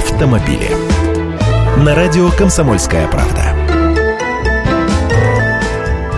автомобили. На радио «Комсомольская правда».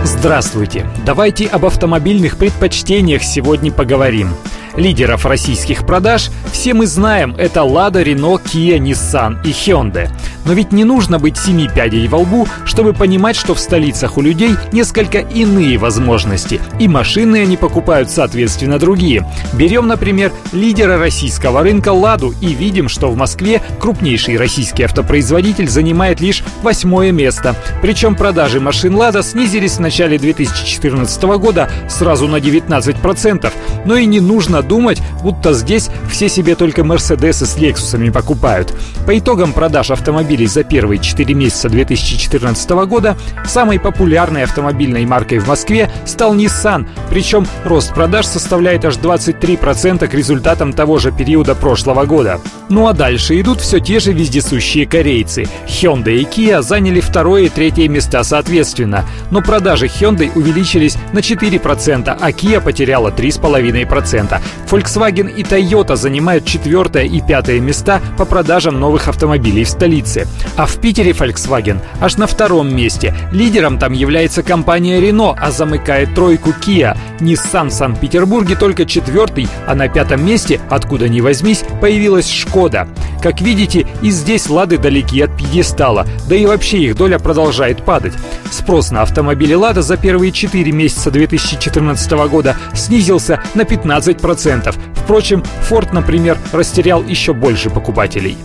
Здравствуйте! Давайте об автомобильных предпочтениях сегодня поговорим. Лидеров российских продаж все мы знаем – это Lada, Renault, Kia, Nissan и Hyundai. Но ведь не нужно быть семи пядей во лбу, чтобы понимать, что в столицах у людей несколько иные возможности. И машины они покупают, соответственно, другие. Берем, например, лидера российского рынка «Ладу» и видим, что в Москве крупнейший российский автопроизводитель занимает лишь восьмое место. Причем продажи машин «Лада» снизились в начале 2014 года сразу на 19%. Но и не нужно думать, будто здесь все себе только «Мерседесы» с «Лексусами» покупают. По итогам продаж автомобилей автомобилей за первые 4 месяца 2014 года самой популярной автомобильной маркой в Москве стал Nissan, причем рост продаж составляет аж 23% к результатам того же периода прошлого года. Ну а дальше идут все те же вездесущие корейцы. Hyundai и Kia заняли второе и третье места соответственно, но продажи Hyundai увеличились на 4%, а Kia потеряла 3,5%. Volkswagen и Toyota занимают четвертое и пятое места по продажам новых автомобилей в столице. А в Питере Volkswagen аж на втором месте. Лидером там является компания Renault, а замыкает тройку Kia. Nissan в Санкт-Петербурге только четвертый, а на пятом месте, откуда ни возьмись, появилась Шкода. Как видите, и здесь Лады далеки от пьедестала, да и вообще их доля продолжает падать. Спрос на автомобили Лада за первые 4 месяца 2014 года снизился на 15%. Впрочем, Ford, например, растерял еще больше покупателей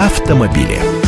автомобили.